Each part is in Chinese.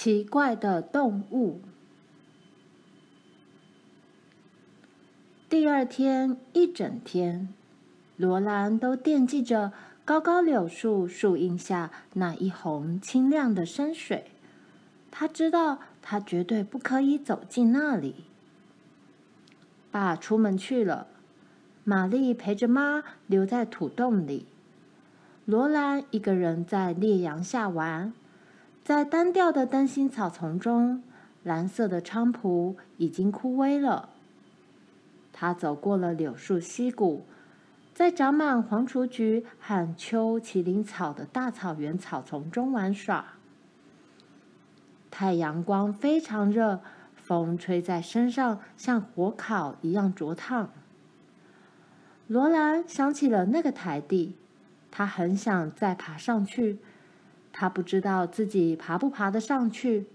奇怪的动物。第二天一整天，罗兰都惦记着高高柳树树荫下那一泓清亮的深水。他知道，他绝对不可以走进那里。爸出门去了，玛丽陪着妈留在土洞里。罗兰一个人在烈阳下玩，在单调的灯芯草丛中，蓝色的菖蒲已经枯萎了。他走过了柳树溪谷，在长满黄雏菊和秋麒麟草的大草原草丛中玩耍。太阳光非常热，风吹在身上像火烤一样灼烫。罗兰想起了那个台地，他很想再爬上去，他不知道自己爬不爬得上去。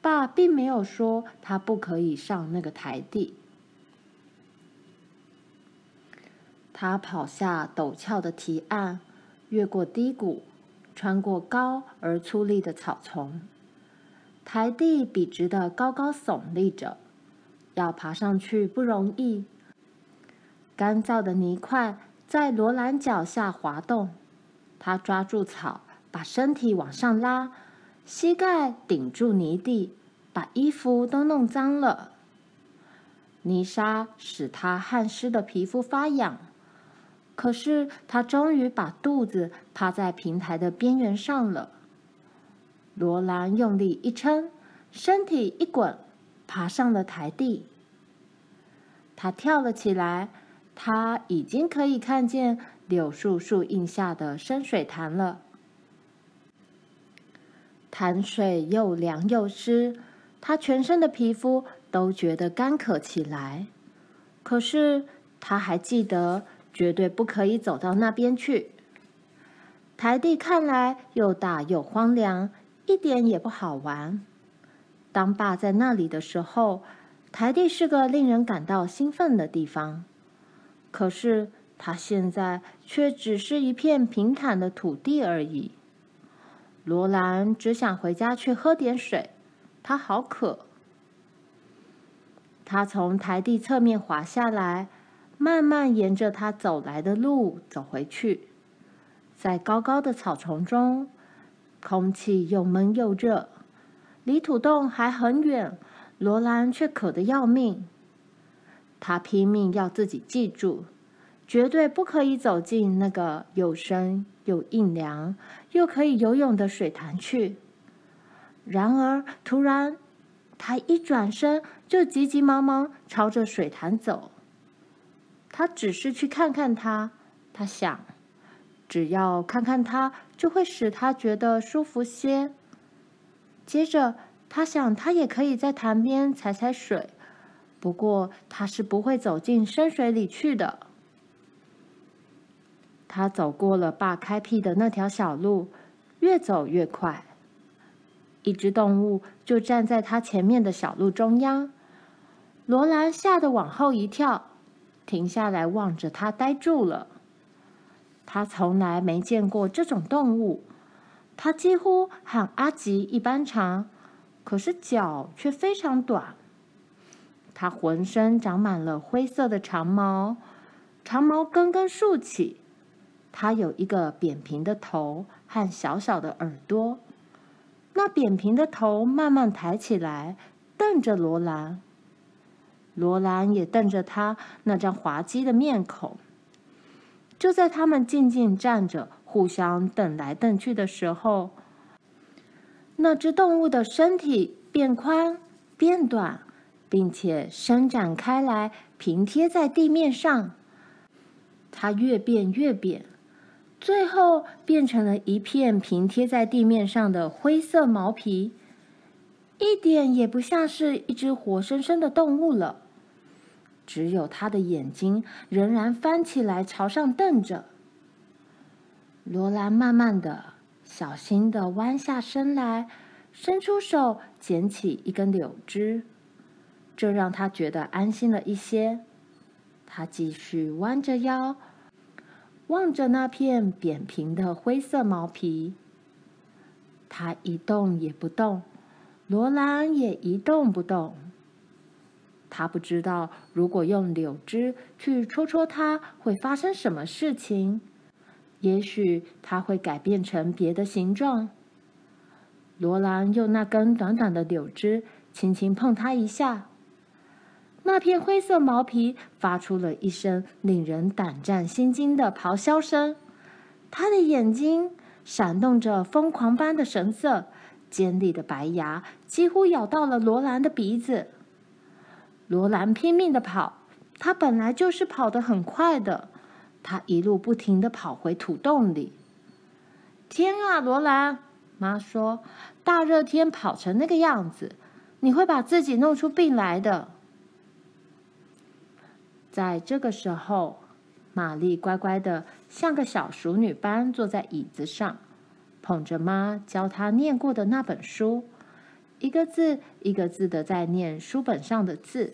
爸并没有说他不可以上那个台地。他跑下陡峭的堤岸，越过低谷，穿过高而粗粝的草丛。台地笔直的高高耸立着，要爬上去不容易。干燥的泥块在罗兰脚下滑动，他抓住草，把身体往上拉，膝盖顶住泥地，把衣服都弄脏了。泥沙使他汗湿的皮肤发痒。可是他终于把肚子趴在平台的边缘上了。罗兰用力一撑，身体一滚，爬上了台地。他跳了起来，他已经可以看见柳树树荫下的深水潭了。潭水又凉又湿，他全身的皮肤都觉得干渴起来。可是他还记得。绝对不可以走到那边去。台地看来又大又荒凉，一点也不好玩。当爸在那里的时候，台地是个令人感到兴奋的地方。可是他现在却只是一片平坦的土地而已。罗兰只想回家去喝点水，他好渴。他从台地侧面滑下来。慢慢沿着他走来的路走回去，在高高的草丛中，空气又闷又热，离土洞还很远。罗兰却渴得要命，他拼命要自己记住，绝对不可以走进那个有声又阴凉又可以游泳的水潭去。然而，突然，他一转身就急急忙忙朝着水潭走。他只是去看看他，他想，只要看看他，就会使他觉得舒服些。接着，他想，他也可以在潭边踩踩水，不过他是不会走进深水里去的。他走过了爸开辟的那条小路，越走越快。一只动物就站在他前面的小路中央，罗兰吓得往后一跳。停下来望着他，呆住了。他从来没见过这种动物，它几乎和阿吉一般长，可是脚却非常短。它浑身长满了灰色的长毛，长毛根根竖起。它有一个扁平的头和小小的耳朵，那扁平的头慢慢抬起来，瞪着罗兰。罗兰也瞪着他那张滑稽的面孔。就在他们静静站着，互相瞪来瞪去的时候，那只动物的身体变宽、变短，并且伸展开来，平贴在地面上。它越变越扁，最后变成了一片平贴在地面上的灰色毛皮，一点也不像是一只活生生的动物了。只有他的眼睛仍然翻起来，朝上瞪着。罗兰慢慢的、小心的弯下身来，伸出手捡起一根柳枝，这让他觉得安心了一些。他继续弯着腰，望着那片扁平的灰色毛皮。他一动也不动，罗兰也一动不动。他不知道，如果用柳枝去戳戳它，会发生什么事情。也许它会改变成别的形状。罗兰用那根短短的柳枝轻轻碰它一下，那片灰色毛皮发出了一声令人胆战心惊的咆哮声。它的眼睛闪动着疯狂般的神色，尖利的白牙几乎咬到了罗兰的鼻子。罗兰拼命的跑，他本来就是跑得很快的。他一路不停的跑回土洞里。天啊，罗兰！妈说：“大热天跑成那个样子，你会把自己弄出病来的。”在这个时候，玛丽乖乖的像个小淑女般坐在椅子上，捧着妈教她念过的那本书，一个字一个字的在念书本上的字。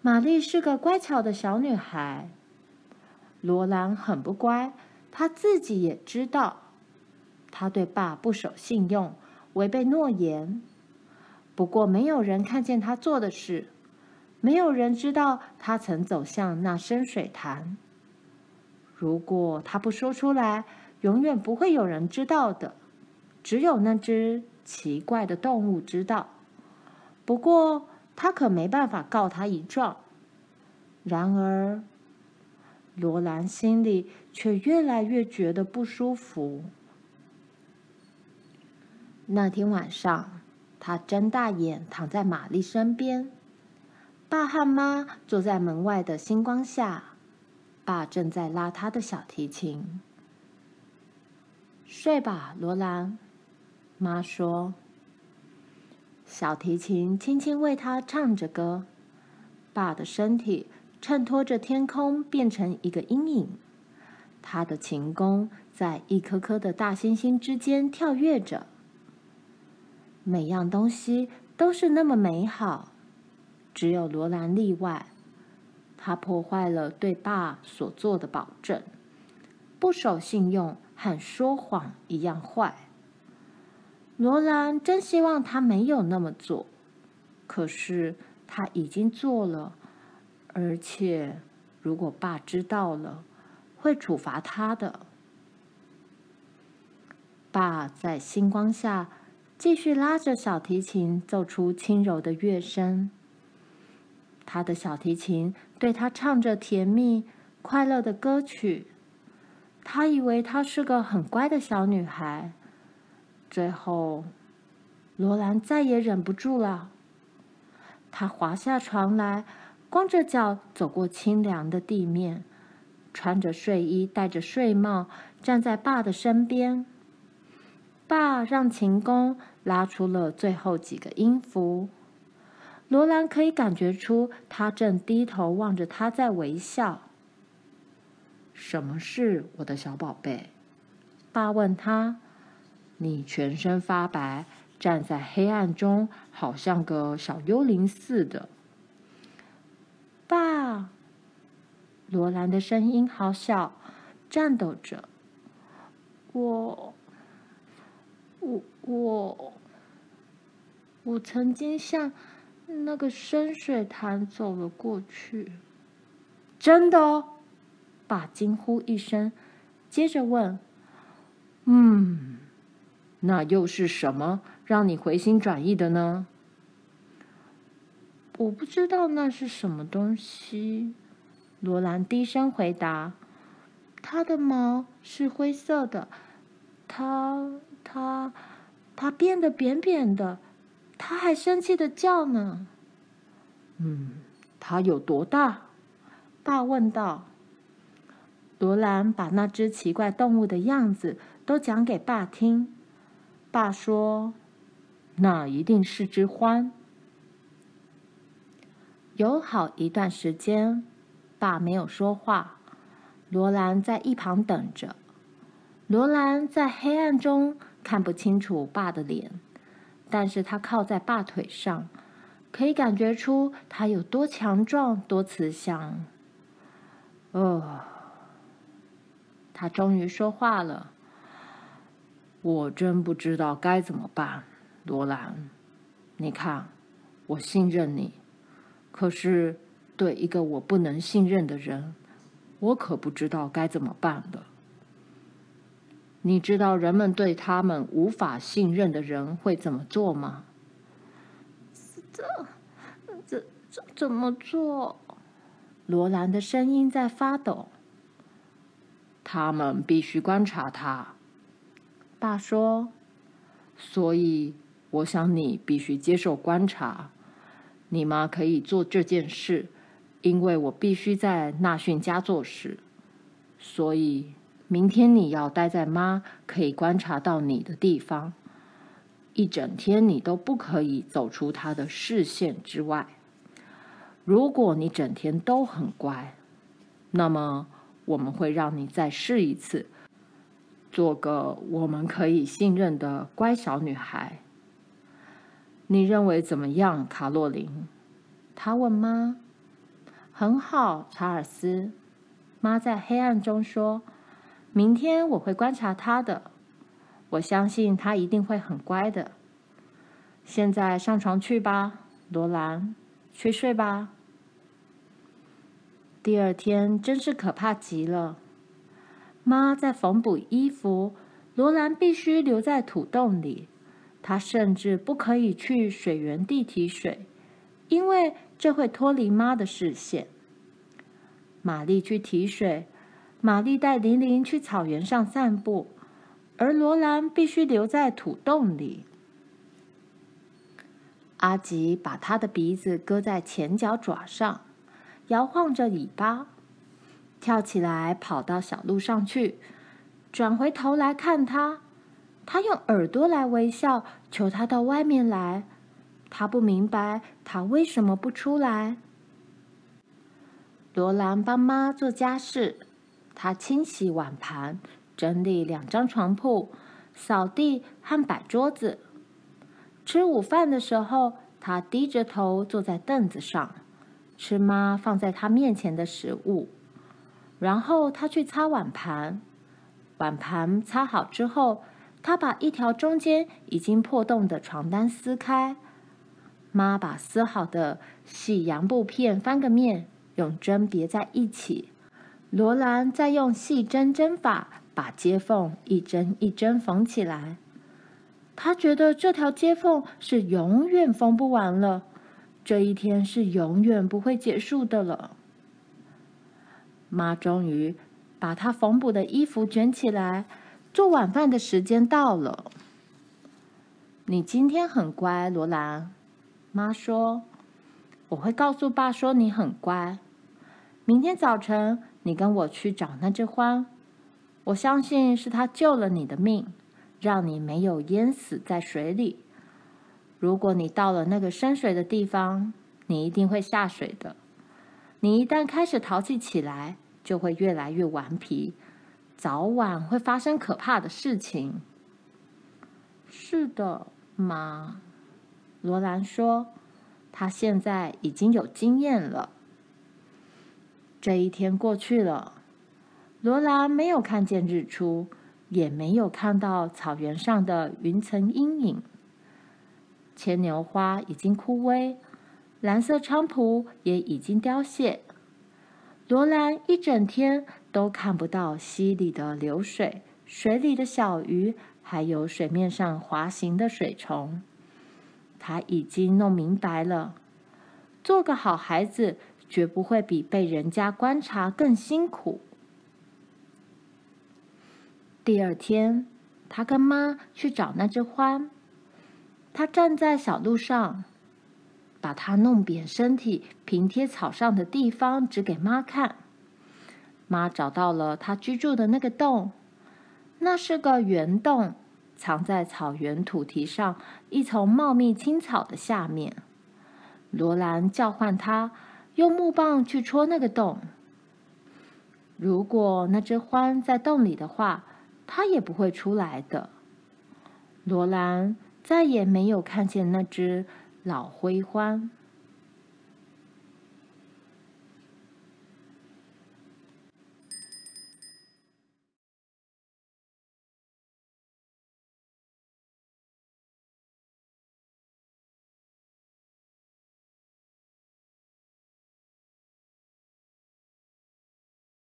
玛丽是个乖巧的小女孩。罗兰很不乖，他自己也知道，他对爸不守信用，违背诺言。不过，没有人看见他做的事，没有人知道他曾走向那深水潭。如果他不说出来，永远不会有人知道的，只有那只奇怪的动物知道。不过，他可没办法告他一状。然而，罗兰心里却越来越觉得不舒服。那天晚上，他睁大眼躺在玛丽身边，爸和妈坐在门外的星光下，爸正在拉他的小提琴。睡吧，罗兰，妈说。小提琴轻轻为他唱着歌，爸的身体。衬托着天空，变成一个阴影。他的琴弓在一颗颗的大星星之间跳跃着。每样东西都是那么美好，只有罗兰例外。他破坏了对爸所做的保证，不守信用，和说谎一样坏。罗兰真希望他没有那么做，可是他已经做了。而且，如果爸知道了，会处罚他的。爸在星光下继续拉着小提琴，奏出轻柔的乐声。他的小提琴对他唱着甜蜜、快乐的歌曲。他以为她是个很乖的小女孩。最后，罗兰再也忍不住了，他滑下床来。光着脚走过清凉的地面，穿着睡衣，戴着睡帽，站在爸的身边。爸让琴弓拉出了最后几个音符。罗兰可以感觉出他正低头望着他，在微笑。什么事，我的小宝贝？爸问他。你全身发白，站在黑暗中，好像个小幽灵似的。爸，罗兰的声音好小，颤抖着。我，我，我，我曾经像那个深水潭走了过去。真的哦？爸惊呼一声，接着问：“嗯，那又是什么让你回心转意的呢？”我不知道那是什么东西，罗兰低声回答。它的毛是灰色的，它、它、它变得扁扁的，它还生气的叫呢。嗯，它有多大？爸问道。罗兰把那只奇怪动物的样子都讲给爸听。爸说：“那一定是只獾。”有好一段时间，爸没有说话。罗兰在一旁等着。罗兰在黑暗中看不清楚爸的脸，但是他靠在爸腿上，可以感觉出他有多强壮、多慈祥。哦，他终于说话了。我真不知道该怎么办，罗兰。你看，我信任你，可是对一个我不能信任的人，我可不知道该怎么办了。你知道人们对他们无法信任的人会怎么做吗？这、这、这怎么做？罗兰的声音在发抖。他们必须观察他。爸说：“所以，我想你必须接受观察。你妈可以做这件事，因为我必须在纳逊家做事。所以，明天你要待在妈可以观察到你的地方，一整天你都不可以走出她的视线之外。如果你整天都很乖，那么我们会让你再试一次。”做个我们可以信任的乖小女孩。你认为怎么样，卡洛琳？他问妈。很好，查尔斯。妈在黑暗中说：“明天我会观察他的，我相信他一定会很乖的。”现在上床去吧，罗兰，去睡吧。第二天真是可怕极了。妈在缝补衣服，罗兰必须留在土洞里。她甚至不可以去水源地提水，因为这会脱离妈的视线。玛丽去提水，玛丽带琳琳去草原上散步，而罗兰必须留在土洞里。阿吉把他的鼻子搁在前脚爪上，摇晃着尾巴。跳起来，跑到小路上去，转回头来看他。他用耳朵来微笑，求他到外面来。他不明白他为什么不出来。罗兰帮妈做家事，他清洗碗盘，整理两张床铺，扫地和摆桌子。吃午饭的时候，他低着头坐在凳子上，吃妈放在他面前的食物。然后他去擦碗盘，碗盘擦好之后，他把一条中间已经破洞的床单撕开。妈把撕好的细洋布片翻个面，用针别在一起。罗兰再用细针针法把接缝一针一针缝起来。他觉得这条接缝是永远缝不完了，这一天是永远不会结束的了。妈终于把她缝补的衣服卷起来，做晚饭的时间到了。你今天很乖，罗兰。妈说：“我会告诉爸说你很乖。明天早晨你跟我去找那只獾，我相信是他救了你的命，让你没有淹死在水里。如果你到了那个深水的地方，你一定会下水的。”你一旦开始淘气起来，就会越来越顽皮，早晚会发生可怕的事情。是的，妈。罗兰说：“他现在已经有经验了。”这一天过去了，罗兰没有看见日出，也没有看到草原上的云层阴影。牵牛花已经枯萎。蓝色菖蒲也已经凋谢，罗兰一整天都看不到溪里的流水、水里的小鱼，还有水面上滑行的水虫。他已经弄明白了，做个好孩子绝不会比被人家观察更辛苦。第二天，他跟妈去找那只獾，他站在小路上。把它弄扁身体，平贴草上的地方指给妈看。妈找到了他居住的那个洞，那是个圆洞，藏在草原土堤上一丛茂密青草的下面。罗兰叫唤他，用木棒去戳那个洞。如果那只獾在洞里的话，它也不会出来的。罗兰再也没有看见那只。老灰獾。